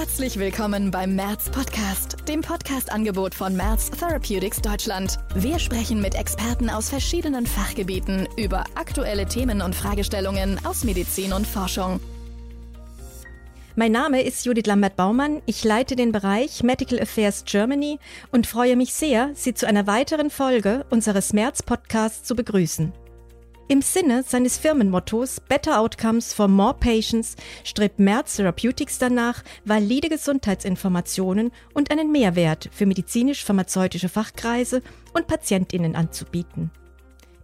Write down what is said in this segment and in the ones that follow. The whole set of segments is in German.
Herzlich willkommen beim Merz Podcast, dem Podcast-Angebot von Merz Therapeutics Deutschland. Wir sprechen mit Experten aus verschiedenen Fachgebieten über aktuelle Themen und Fragestellungen aus Medizin und Forschung. Mein Name ist Judith Lambert-Baumann. Ich leite den Bereich Medical Affairs Germany und freue mich sehr, Sie zu einer weiteren Folge unseres Merz Podcasts zu begrüßen. Im Sinne seines Firmenmottos Better Outcomes for More Patients strebt Merz Therapeutics danach, valide Gesundheitsinformationen und einen Mehrwert für medizinisch-pharmazeutische Fachkreise und PatientInnen anzubieten.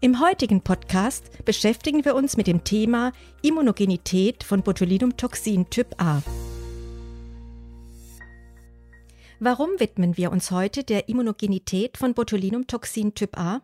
Im heutigen Podcast beschäftigen wir uns mit dem Thema Immunogenität von Botulinumtoxin Typ A. Warum widmen wir uns heute der Immunogenität von Botulinumtoxin Typ A?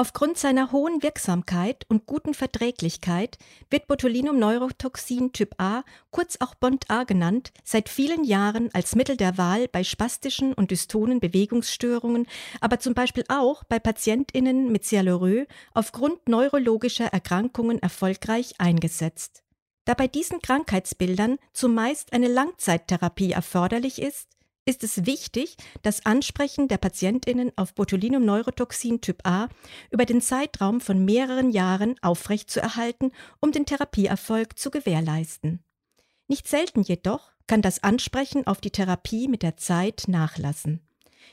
Aufgrund seiner hohen Wirksamkeit und guten Verträglichkeit wird Botulinum-Neurotoxin Typ A, kurz auch Bond-A genannt, seit vielen Jahren als Mittel der Wahl bei spastischen und dystonen Bewegungsstörungen, aber zum Beispiel auch bei PatientInnen mit Cialorö aufgrund neurologischer Erkrankungen erfolgreich eingesetzt. Da bei diesen Krankheitsbildern zumeist eine Langzeittherapie erforderlich ist, ist es wichtig, das Ansprechen der Patientinnen auf Botulinum-Neurotoxin Typ A über den Zeitraum von mehreren Jahren aufrechtzuerhalten, um den Therapieerfolg zu gewährleisten. Nicht selten jedoch kann das Ansprechen auf die Therapie mit der Zeit nachlassen.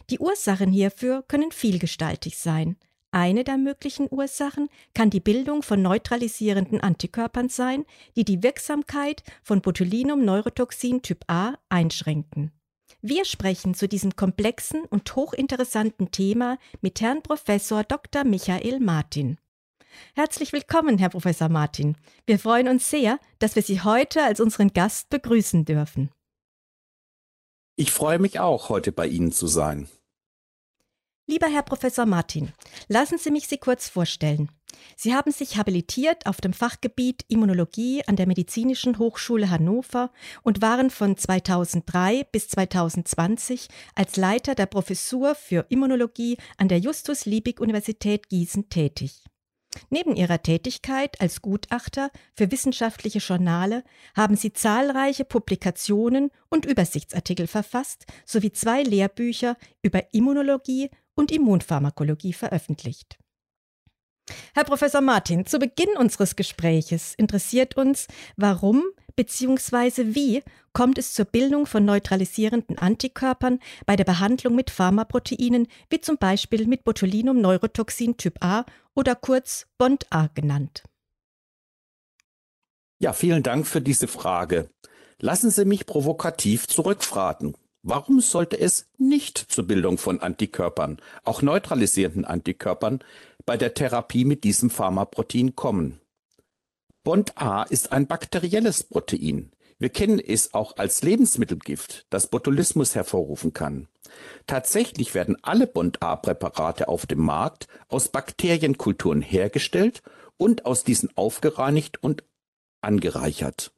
Die Ursachen hierfür können vielgestaltig sein. Eine der möglichen Ursachen kann die Bildung von neutralisierenden Antikörpern sein, die die Wirksamkeit von Botulinum-Neurotoxin Typ A einschränken. Wir sprechen zu diesem komplexen und hochinteressanten Thema mit Herrn Professor Dr. Michael Martin. Herzlich willkommen, Herr Professor Martin. Wir freuen uns sehr, dass wir Sie heute als unseren Gast begrüßen dürfen. Ich freue mich auch, heute bei Ihnen zu sein. Lieber Herr Professor Martin, lassen Sie mich Sie kurz vorstellen. Sie haben sich habilitiert auf dem Fachgebiet Immunologie an der Medizinischen Hochschule Hannover und waren von 2003 bis 2020 als Leiter der Professur für Immunologie an der Justus-Liebig-Universität Gießen tätig. Neben ihrer Tätigkeit als Gutachter für wissenschaftliche Journale haben sie zahlreiche Publikationen und Übersichtsartikel verfasst sowie zwei Lehrbücher über Immunologie und Immunpharmakologie veröffentlicht. Herr Professor Martin, zu Beginn unseres Gespräches interessiert uns, warum bzw. wie kommt es zur Bildung von neutralisierenden Antikörpern bei der Behandlung mit Pharmaproteinen, wie zum Beispiel mit Botulinum-Neurotoxin Typ A oder kurz Bond-A genannt? Ja, vielen Dank für diese Frage. Lassen Sie mich provokativ zurückfragen. Warum sollte es nicht zur Bildung von Antikörpern, auch neutralisierenden Antikörpern, bei der Therapie mit diesem Pharmaprotein kommen? Bond A ist ein bakterielles Protein. Wir kennen es auch als Lebensmittelgift, das Botulismus hervorrufen kann. Tatsächlich werden alle Bond A-Präparate auf dem Markt aus Bakterienkulturen hergestellt und aus diesen aufgereinigt und angereichert.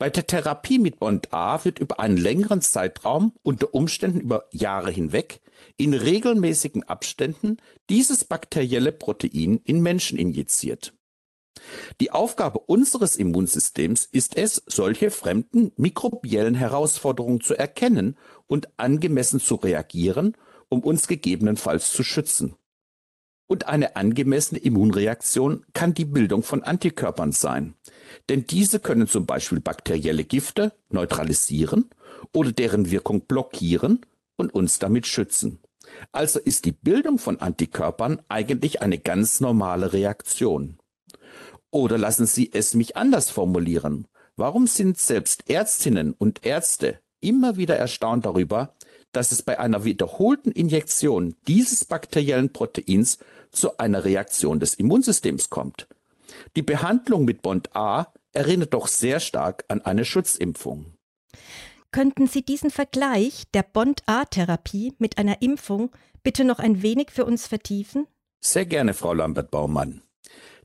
Bei der Therapie mit Bond A wird über einen längeren Zeitraum, unter Umständen über Jahre hinweg, in regelmäßigen Abständen dieses bakterielle Protein in Menschen injiziert. Die Aufgabe unseres Immunsystems ist es, solche fremden mikrobiellen Herausforderungen zu erkennen und angemessen zu reagieren, um uns gegebenenfalls zu schützen. Und eine angemessene Immunreaktion kann die Bildung von Antikörpern sein. Denn diese können zum Beispiel bakterielle Gifte neutralisieren oder deren Wirkung blockieren und uns damit schützen. Also ist die Bildung von Antikörpern eigentlich eine ganz normale Reaktion. Oder lassen Sie es mich anders formulieren. Warum sind selbst Ärztinnen und Ärzte immer wieder erstaunt darüber, dass es bei einer wiederholten Injektion dieses bakteriellen Proteins zu einer Reaktion des Immunsystems kommt. Die Behandlung mit Bond A erinnert doch sehr stark an eine Schutzimpfung. Könnten Sie diesen Vergleich der Bond-A-Therapie mit einer Impfung bitte noch ein wenig für uns vertiefen? Sehr gerne, Frau Lambert-Baumann.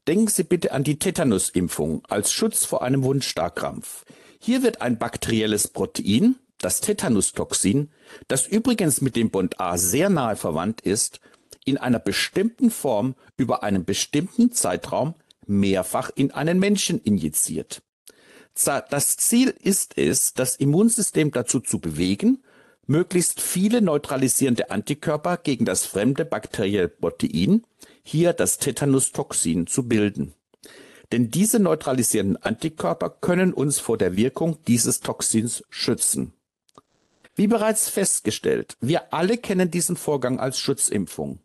Denken Sie bitte an die Tetanusimpfung als Schutz vor einem Wundstarkrampf. Hier wird ein bakterielles Protein, das Tetanustoxin, das übrigens mit dem Bond A sehr nahe verwandt ist, in einer bestimmten Form über einen bestimmten Zeitraum mehrfach in einen Menschen injiziert. Das Ziel ist es, das Immunsystem dazu zu bewegen, möglichst viele neutralisierende Antikörper gegen das fremde bakterielle Protein, hier das Tetanustoxin, zu bilden. Denn diese neutralisierenden Antikörper können uns vor der Wirkung dieses Toxins schützen. Wie bereits festgestellt, wir alle kennen diesen Vorgang als Schutzimpfung.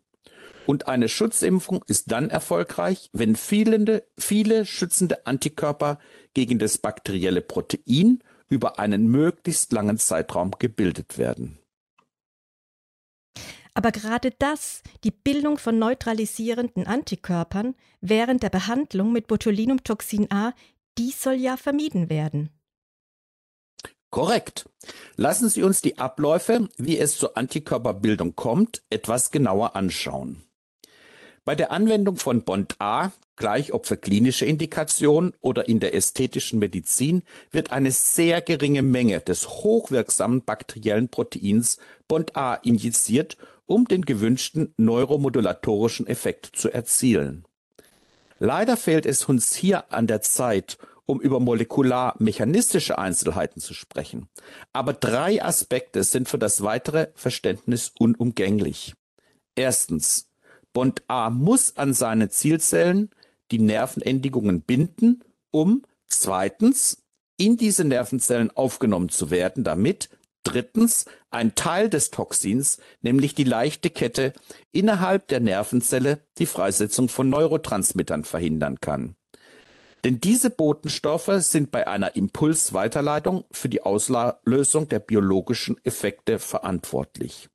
Und eine Schutzimpfung ist dann erfolgreich, wenn viele, viele schützende Antikörper gegen das bakterielle Protein über einen möglichst langen Zeitraum gebildet werden. Aber gerade das, die Bildung von neutralisierenden Antikörpern während der Behandlung mit Botulinumtoxin A, dies soll ja vermieden werden. Korrekt. Lassen Sie uns die Abläufe, wie es zur Antikörperbildung kommt, etwas genauer anschauen. Bei der Anwendung von Bond A, gleich ob für klinische Indikation oder in der ästhetischen Medizin, wird eine sehr geringe Menge des hochwirksamen bakteriellen Proteins Bond A injiziert, um den gewünschten neuromodulatorischen Effekt zu erzielen. Leider fehlt es uns hier an der Zeit, um über molekular-mechanistische Einzelheiten zu sprechen. Aber drei Aspekte sind für das weitere Verständnis unumgänglich. Erstens, Bond A muss an seine Zielzellen die Nervenendigungen binden, um zweitens in diese Nervenzellen aufgenommen zu werden, damit drittens ein Teil des Toxins, nämlich die leichte Kette, innerhalb der Nervenzelle die Freisetzung von Neurotransmittern verhindern kann. Denn diese Botenstoffe sind bei einer Impulsweiterleitung für die Auslösung der biologischen Effekte verantwortlich.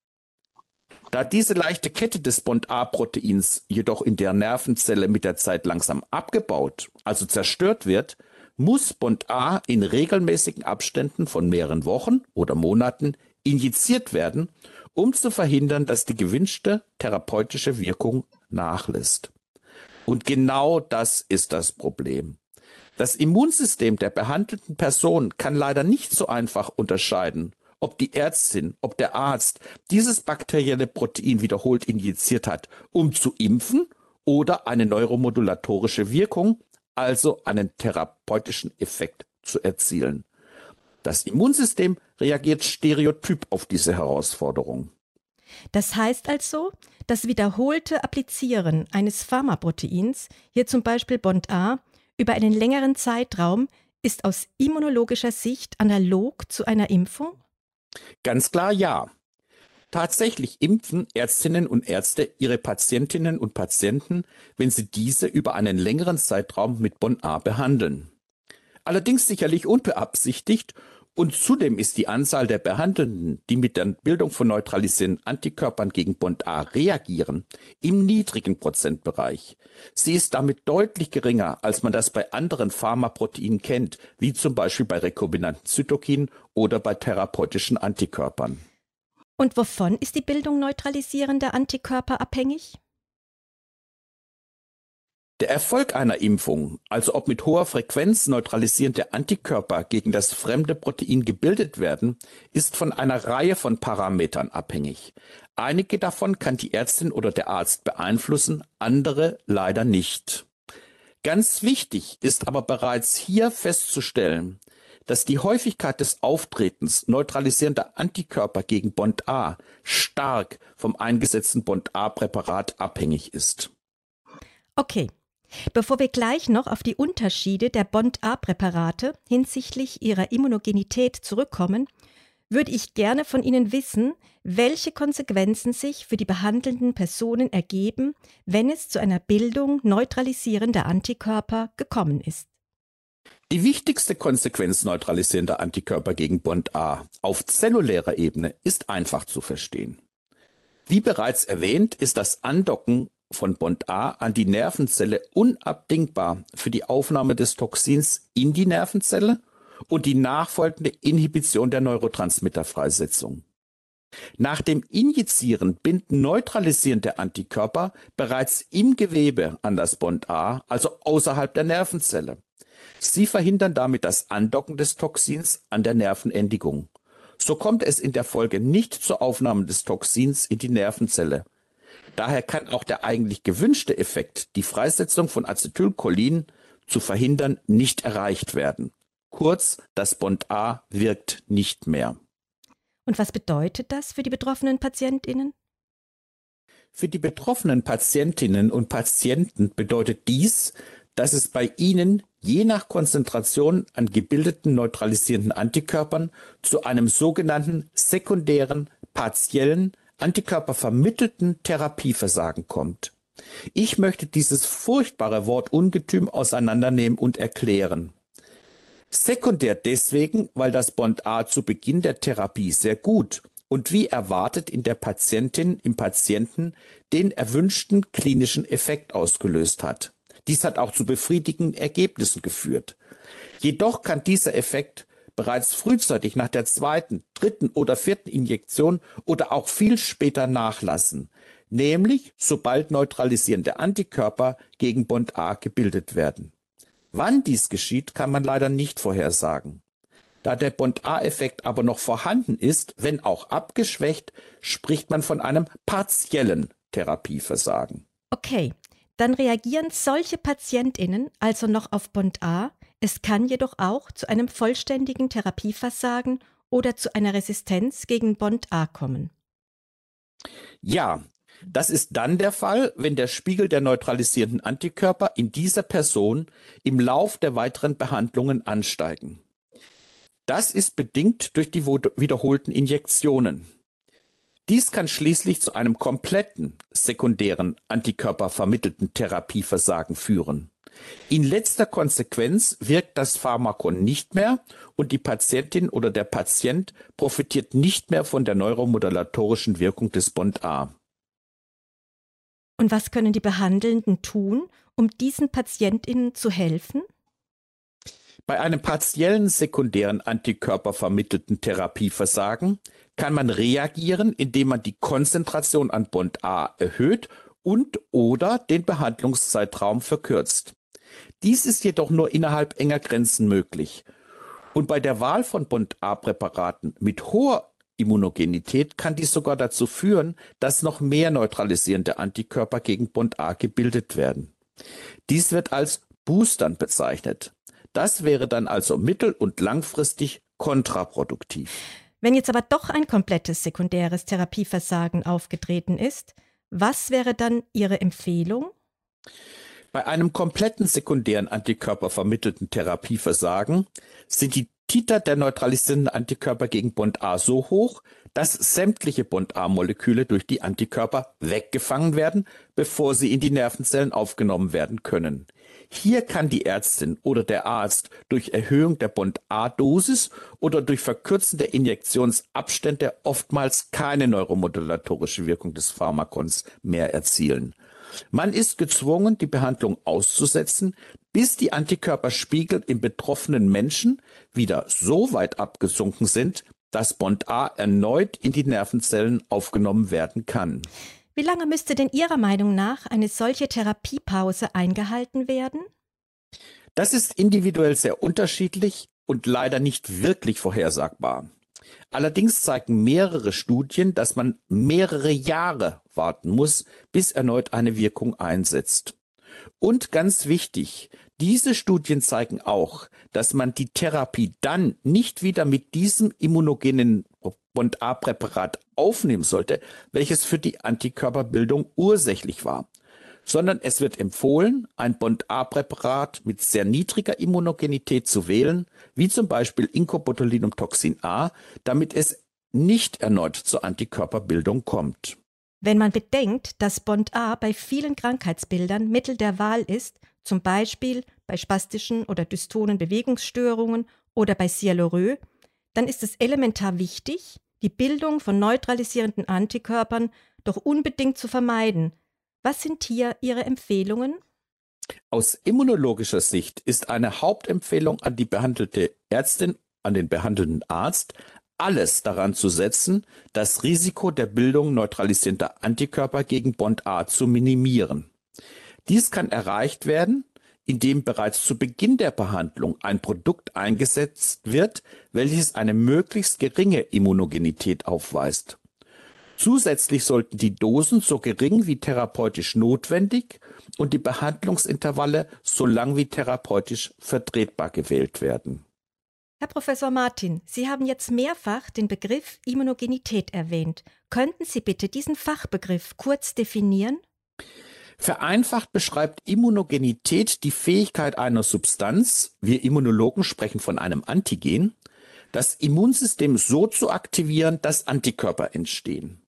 Da diese leichte Kette des Bond-A-Proteins jedoch in der Nervenzelle mit der Zeit langsam abgebaut, also zerstört wird, muss Bond A in regelmäßigen Abständen von mehreren Wochen oder Monaten injiziert werden, um zu verhindern, dass die gewünschte therapeutische Wirkung nachlässt. Und genau das ist das Problem. Das Immunsystem der behandelten Person kann leider nicht so einfach unterscheiden, ob die Ärztin, ob der Arzt dieses bakterielle Protein wiederholt injiziert hat, um zu impfen oder eine neuromodulatorische Wirkung, also einen therapeutischen Effekt zu erzielen. Das Immunsystem reagiert stereotyp auf diese Herausforderung. Das heißt also, das wiederholte Applizieren eines Pharmaproteins, hier zum Beispiel Bond A, über einen längeren Zeitraum ist aus immunologischer Sicht analog zu einer Impfung? Ganz klar ja. Tatsächlich impfen Ärztinnen und Ärzte ihre Patientinnen und Patienten, wenn sie diese über einen längeren Zeitraum mit Bon A behandeln. Allerdings sicherlich unbeabsichtigt und zudem ist die Anzahl der Behandelnden, die mit der Bildung von neutralisierenden Antikörpern gegen Bond A reagieren, im niedrigen Prozentbereich. Sie ist damit deutlich geringer, als man das bei anderen Pharmaproteinen kennt, wie zum Beispiel bei rekombinanten Zytokinen oder bei therapeutischen Antikörpern. Und wovon ist die Bildung neutralisierender Antikörper abhängig? Der Erfolg einer Impfung, also ob mit hoher Frequenz neutralisierende Antikörper gegen das fremde Protein gebildet werden, ist von einer Reihe von Parametern abhängig. Einige davon kann die Ärztin oder der Arzt beeinflussen, andere leider nicht. Ganz wichtig ist aber bereits hier festzustellen, dass die Häufigkeit des Auftretens neutralisierender Antikörper gegen Bond A stark vom eingesetzten Bond A Präparat abhängig ist. Okay, Bevor wir gleich noch auf die Unterschiede der Bond-A-Präparate hinsichtlich ihrer Immunogenität zurückkommen, würde ich gerne von Ihnen wissen, welche Konsequenzen sich für die behandelnden Personen ergeben, wenn es zu einer Bildung neutralisierender Antikörper gekommen ist. Die wichtigste Konsequenz neutralisierender Antikörper gegen Bond A auf zellulärer Ebene ist einfach zu verstehen. Wie bereits erwähnt, ist das Andocken von Bond A an die Nervenzelle unabdingbar für die Aufnahme des Toxins in die Nervenzelle und die nachfolgende Inhibition der Neurotransmitterfreisetzung. Nach dem Injizieren binden neutralisierende Antikörper bereits im Gewebe an das Bond A, also außerhalb der Nervenzelle. Sie verhindern damit das Andocken des Toxins an der Nervenendigung. So kommt es in der Folge nicht zur Aufnahme des Toxins in die Nervenzelle, Daher kann auch der eigentlich gewünschte Effekt, die Freisetzung von Acetylcholin zu verhindern, nicht erreicht werden. Kurz, das Bond A wirkt nicht mehr. Und was bedeutet das für die betroffenen Patientinnen? Für die betroffenen Patientinnen und Patienten bedeutet dies, dass es bei ihnen je nach Konzentration an gebildeten neutralisierenden Antikörpern zu einem sogenannten sekundären, partiellen, antikörpervermittelten Therapieversagen kommt. Ich möchte dieses furchtbare Wort Ungetüm auseinandernehmen und erklären. Sekundär deswegen, weil das Bond A zu Beginn der Therapie sehr gut und wie erwartet in der Patientin, im Patienten den erwünschten klinischen Effekt ausgelöst hat. Dies hat auch zu befriedigenden Ergebnissen geführt. Jedoch kann dieser Effekt bereits frühzeitig nach der zweiten, dritten oder vierten Injektion oder auch viel später nachlassen, nämlich sobald neutralisierende Antikörper gegen Bond A gebildet werden. Wann dies geschieht, kann man leider nicht vorhersagen. Da der Bond-A-Effekt aber noch vorhanden ist, wenn auch abgeschwächt, spricht man von einem partiellen Therapieversagen. Okay, dann reagieren solche Patientinnen also noch auf Bond A. Es kann jedoch auch zu einem vollständigen Therapieversagen oder zu einer Resistenz gegen Bond A kommen. Ja, das ist dann der Fall, wenn der Spiegel der neutralisierenden Antikörper in dieser Person im Lauf der weiteren Behandlungen ansteigen. Das ist bedingt durch die wiederholten Injektionen. Dies kann schließlich zu einem kompletten sekundären antikörpervermittelten Therapieversagen führen. In letzter Konsequenz wirkt das Pharmakon nicht mehr und die Patientin oder der Patient profitiert nicht mehr von der neuromodulatorischen Wirkung des Bond A. Und was können die Behandelnden tun, um diesen Patientinnen zu helfen? Bei einem partiellen sekundären antikörpervermittelten Therapieversagen kann man reagieren, indem man die Konzentration an Bond A erhöht und oder den Behandlungszeitraum verkürzt. Dies ist jedoch nur innerhalb enger Grenzen möglich. Und bei der Wahl von Bond A-Präparaten mit hoher Immunogenität kann dies sogar dazu führen, dass noch mehr neutralisierende Antikörper gegen Bond A gebildet werden. Dies wird als Boostern bezeichnet. Das wäre dann also mittel- und langfristig kontraproduktiv. Wenn jetzt aber doch ein komplettes sekundäres Therapieversagen aufgetreten ist, was wäre dann Ihre Empfehlung? Bei einem kompletten sekundären antikörpervermittelten Therapieversagen sind die Titer der neutralisierenden Antikörper gegen Bond A so hoch, dass sämtliche Bond A-Moleküle durch die Antikörper weggefangen werden, bevor sie in die Nervenzellen aufgenommen werden können. Hier kann die Ärztin oder der Arzt durch Erhöhung der Bond A-Dosis oder durch Verkürzen der Injektionsabstände oftmals keine neuromodulatorische Wirkung des Pharmakons mehr erzielen. Man ist gezwungen, die Behandlung auszusetzen, bis die Antikörperspiegel im betroffenen Menschen wieder so weit abgesunken sind, dass Bond A erneut in die Nervenzellen aufgenommen werden kann. Wie lange müsste denn Ihrer Meinung nach eine solche Therapiepause eingehalten werden? Das ist individuell sehr unterschiedlich und leider nicht wirklich vorhersagbar. Allerdings zeigen mehrere Studien, dass man mehrere Jahre warten muss, bis erneut eine Wirkung einsetzt. Und ganz wichtig, diese Studien zeigen auch, dass man die Therapie dann nicht wieder mit diesem immunogenen Bond A-Präparat aufnehmen sollte, welches für die Antikörperbildung ursächlich war, sondern es wird empfohlen, ein Bond A-Präparat mit sehr niedriger Immunogenität zu wählen, wie zum Beispiel Incobotulinumtoxin A, damit es nicht erneut zur Antikörperbildung kommt. Wenn man bedenkt, dass Bond A bei vielen Krankheitsbildern Mittel der Wahl ist, zum Beispiel bei spastischen oder dystonen Bewegungsstörungen oder bei Sialorö, dann ist es elementar wichtig, die Bildung von neutralisierenden Antikörpern doch unbedingt zu vermeiden. Was sind hier Ihre Empfehlungen? Aus immunologischer Sicht ist eine Hauptempfehlung an die behandelte Ärztin, an den behandelnden Arzt, alles daran zu setzen, das Risiko der Bildung neutralisierender Antikörper gegen Bond A zu minimieren. Dies kann erreicht werden, indem bereits zu Beginn der Behandlung ein Produkt eingesetzt wird, welches eine möglichst geringe Immunogenität aufweist. Zusätzlich sollten die Dosen so gering wie therapeutisch notwendig und die Behandlungsintervalle so lang wie therapeutisch vertretbar gewählt werden. Herr Professor Martin, Sie haben jetzt mehrfach den Begriff Immunogenität erwähnt. Könnten Sie bitte diesen Fachbegriff kurz definieren? Vereinfacht beschreibt Immunogenität die Fähigkeit einer Substanz, wir Immunologen sprechen von einem Antigen, das Immunsystem so zu aktivieren, dass Antikörper entstehen.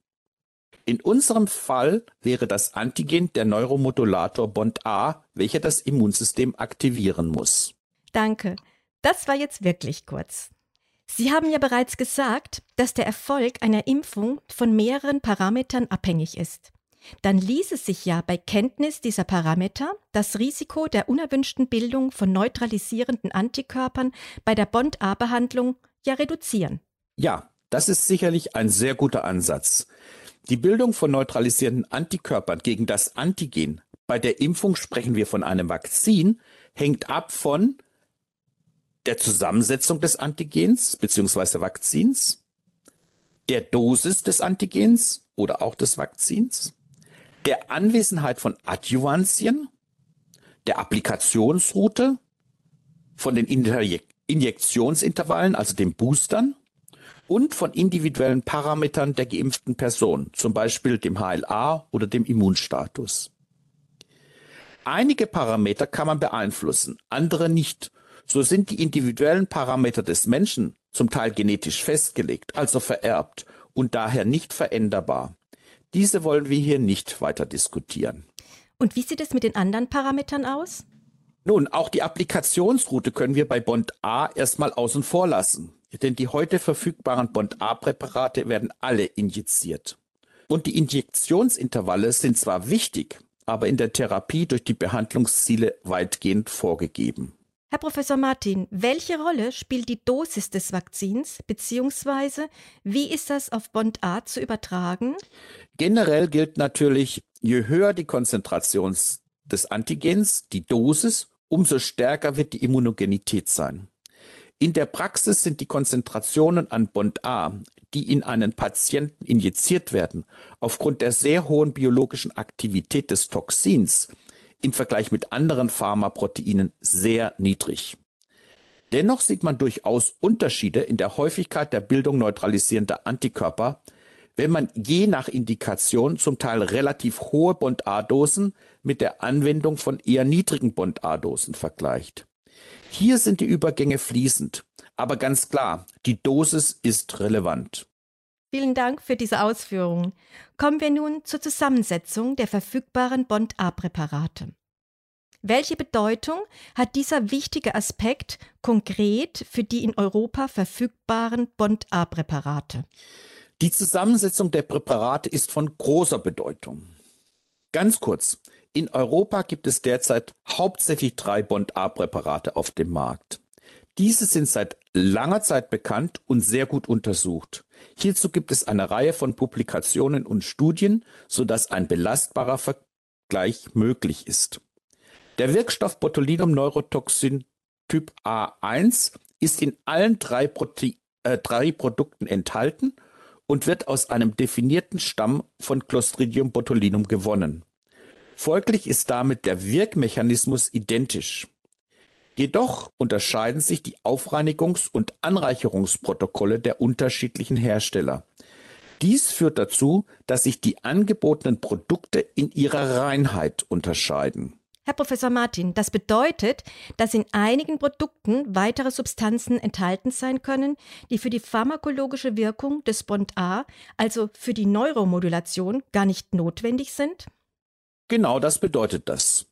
In unserem Fall wäre das Antigen der Neuromodulator Bond A, welcher das Immunsystem aktivieren muss. Danke. Das war jetzt wirklich kurz. Sie haben ja bereits gesagt, dass der Erfolg einer Impfung von mehreren Parametern abhängig ist dann ließe sich ja bei Kenntnis dieser Parameter das Risiko der unerwünschten Bildung von neutralisierenden Antikörpern bei der Bond-A-Behandlung ja reduzieren. Ja, das ist sicherlich ein sehr guter Ansatz. Die Bildung von neutralisierenden Antikörpern gegen das Antigen, bei der Impfung sprechen wir von einem Vakzin, hängt ab von der Zusammensetzung des Antigens bzw. Vakzins, der Dosis des Antigens oder auch des Vakzins, der Anwesenheit von Adjuvantien, der Applikationsroute, von den Injektionsintervallen, also den Boostern, und von individuellen Parametern der geimpften Person, zum Beispiel dem HLA oder dem Immunstatus. Einige Parameter kann man beeinflussen, andere nicht. So sind die individuellen Parameter des Menschen zum Teil genetisch festgelegt, also vererbt und daher nicht veränderbar. Diese wollen wir hier nicht weiter diskutieren. Und wie sieht es mit den anderen Parametern aus? Nun, auch die Applikationsroute können wir bei Bond A erstmal außen vor lassen, denn die heute verfügbaren Bond A-Präparate werden alle injiziert. Und die Injektionsintervalle sind zwar wichtig, aber in der Therapie durch die Behandlungsziele weitgehend vorgegeben. Herr Professor Martin, welche Rolle spielt die Dosis des Vakzins, beziehungsweise wie ist das auf Bond A zu übertragen? Generell gilt natürlich, je höher die Konzentration des Antigens, die Dosis, umso stärker wird die Immunogenität sein. In der Praxis sind die Konzentrationen an Bond A, die in einen Patienten injiziert werden, aufgrund der sehr hohen biologischen Aktivität des Toxins im Vergleich mit anderen Pharmaproteinen sehr niedrig. Dennoch sieht man durchaus Unterschiede in der Häufigkeit der Bildung neutralisierender Antikörper, wenn man je nach Indikation zum Teil relativ hohe Bond-A-Dosen mit der Anwendung von eher niedrigen Bond-A-Dosen vergleicht. Hier sind die Übergänge fließend, aber ganz klar, die Dosis ist relevant. Vielen Dank für diese Ausführungen. Kommen wir nun zur Zusammensetzung der verfügbaren Bond-A-Präparate. Welche Bedeutung hat dieser wichtige Aspekt konkret für die in Europa verfügbaren Bond-A-Präparate? Die Zusammensetzung der Präparate ist von großer Bedeutung. Ganz kurz, in Europa gibt es derzeit hauptsächlich drei Bond-A-Präparate auf dem Markt. Diese sind seit langer Zeit bekannt und sehr gut untersucht. Hierzu gibt es eine Reihe von Publikationen und Studien, sodass ein belastbarer Vergleich möglich ist. Der Wirkstoff Botulinum Neurotoxin Typ A1 ist in allen drei, Prote äh, drei Produkten enthalten und wird aus einem definierten Stamm von Clostridium botulinum gewonnen. Folglich ist damit der Wirkmechanismus identisch. Jedoch unterscheiden sich die Aufreinigungs- und Anreicherungsprotokolle der unterschiedlichen Hersteller. Dies führt dazu, dass sich die angebotenen Produkte in ihrer Reinheit unterscheiden. Herr Professor Martin, das bedeutet, dass in einigen Produkten weitere Substanzen enthalten sein können, die für die pharmakologische Wirkung des Bond A, also für die Neuromodulation, gar nicht notwendig sind? Genau das bedeutet das.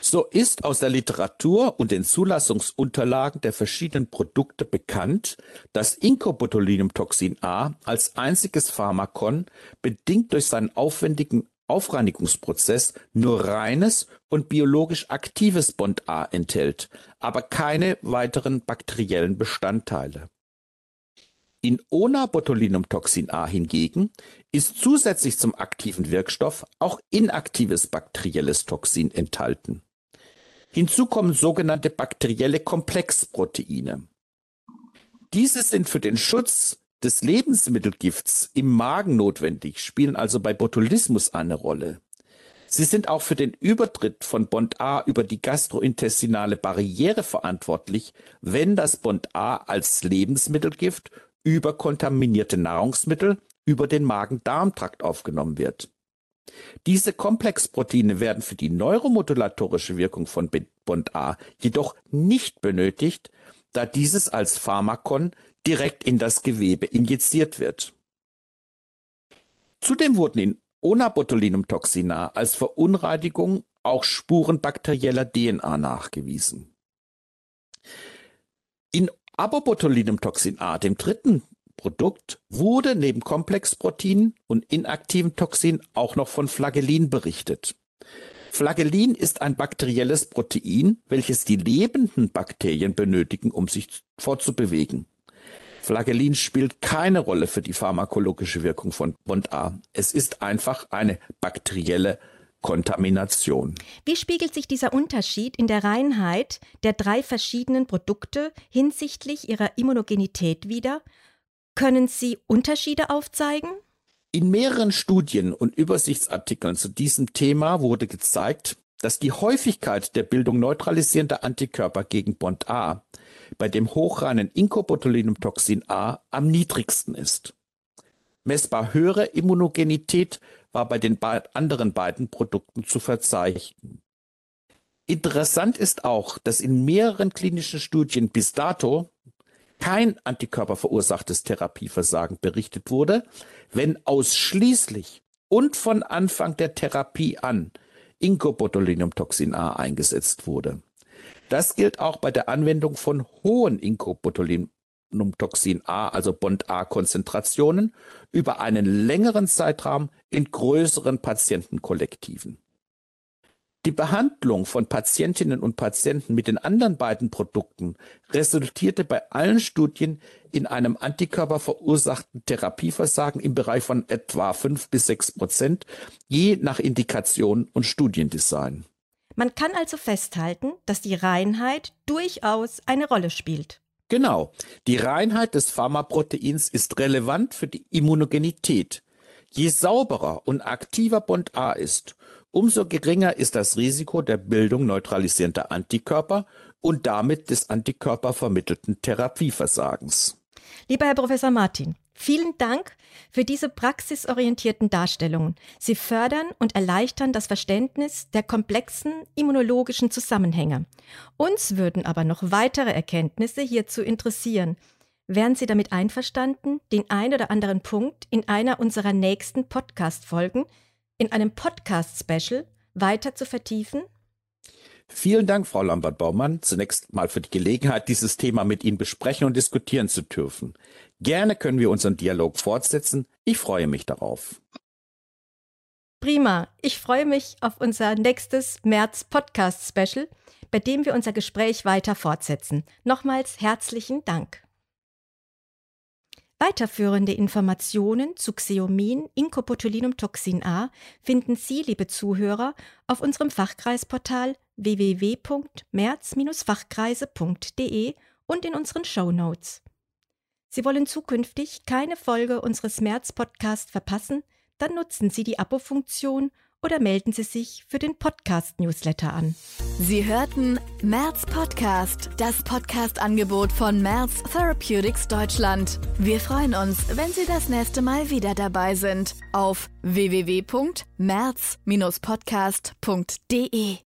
So ist aus der Literatur und den Zulassungsunterlagen der verschiedenen Produkte bekannt, dass Incobotulinumtoxin A als einziges Pharmakon bedingt durch seinen aufwendigen Aufreinigungsprozess nur reines und biologisch aktives Bond A enthält, aber keine weiteren bakteriellen Bestandteile. In Ona-Botulinumtoxin A hingegen ist zusätzlich zum aktiven Wirkstoff auch inaktives bakterielles Toxin enthalten. Hinzu kommen sogenannte bakterielle Komplexproteine. Diese sind für den Schutz des Lebensmittelgifts im Magen notwendig, spielen also bei Botulismus eine Rolle. Sie sind auch für den Übertritt von Bond A über die gastrointestinale Barriere verantwortlich, wenn das Bond A als Lebensmittelgift über kontaminierte Nahrungsmittel über den Magen-Darm-Trakt aufgenommen wird. Diese Komplexproteine werden für die neuromodulatorische Wirkung von Bond A jedoch nicht benötigt, da dieses als Pharmakon direkt in das Gewebe injiziert wird. Zudem wurden in Onabotulinumtoxina als Verunreinigung auch Spuren bakterieller DNA nachgewiesen. In Abobotulinumtoxin A, dem dritten Produkt, wurde neben Komplexprotein und inaktivem Toxin auch noch von Flagellin berichtet. Flagellin ist ein bakterielles Protein, welches die lebenden Bakterien benötigen, um sich fortzubewegen. Flagellin spielt keine Rolle für die pharmakologische Wirkung von Bond A. Es ist einfach eine bakterielle Kontamination. Wie spiegelt sich dieser Unterschied in der Reinheit der drei verschiedenen Produkte hinsichtlich ihrer Immunogenität wider? Können Sie Unterschiede aufzeigen? In mehreren Studien und Übersichtsartikeln zu diesem Thema wurde gezeigt, dass die Häufigkeit der Bildung neutralisierender Antikörper gegen Bond A bei dem hochreinen Incobotulinumtoxin A am niedrigsten ist. Messbar höhere Immunogenität war bei den anderen beiden Produkten zu verzeichnen. Interessant ist auch, dass in mehreren klinischen Studien bis dato kein antikörperverursachtes Therapieversagen berichtet wurde, wenn ausschließlich und von Anfang der Therapie an Incobotulinumtoxin A eingesetzt wurde. Das gilt auch bei der Anwendung von hohen Incobotulinumtoxin A, also Bond A Konzentrationen, über einen längeren Zeitraum in größeren Patientenkollektiven. Die Behandlung von Patientinnen und Patienten mit den anderen beiden Produkten resultierte bei allen Studien in einem antikörperverursachten Therapieversagen im Bereich von etwa fünf bis sechs Prozent, je nach Indikation und Studiendesign. Man kann also festhalten, dass die Reinheit durchaus eine Rolle spielt. Genau. Die Reinheit des Pharmaproteins ist relevant für die Immunogenität. Je sauberer und aktiver Bond A ist, umso geringer ist das Risiko der Bildung neutralisierender Antikörper und damit des antikörpervermittelten Therapieversagens. Lieber Herr Professor Martin, Vielen Dank für diese praxisorientierten Darstellungen. Sie fördern und erleichtern das Verständnis der komplexen immunologischen Zusammenhänge. Uns würden aber noch weitere Erkenntnisse hierzu interessieren. Wären Sie damit einverstanden, den ein oder anderen Punkt in einer unserer nächsten Podcast-Folgen, in einem Podcast-Special, weiter zu vertiefen? Vielen Dank, Frau Lambert-Baumann, zunächst mal für die Gelegenheit, dieses Thema mit Ihnen besprechen und diskutieren zu dürfen. Gerne können wir unseren Dialog fortsetzen. Ich freue mich darauf. Prima. Ich freue mich auf unser nächstes März-Podcast-Special, bei dem wir unser Gespräch weiter fortsetzen. Nochmals herzlichen Dank. Weiterführende Informationen zu Xeomin Incobotulinumtoxin A finden Sie, liebe Zuhörer, auf unserem Fachkreisportal www.merz-fachkreise.de und in unseren Show Notes. Sie wollen zukünftig keine Folge unseres März-Podcasts verpassen? Dann nutzen Sie die Abo-Funktion oder melden Sie sich für den Podcast-Newsletter an. Sie hörten März Podcast, das Podcast-Angebot von März Therapeutics Deutschland. Wir freuen uns, wenn Sie das nächste Mal wieder dabei sind auf www.merz-podcast.de.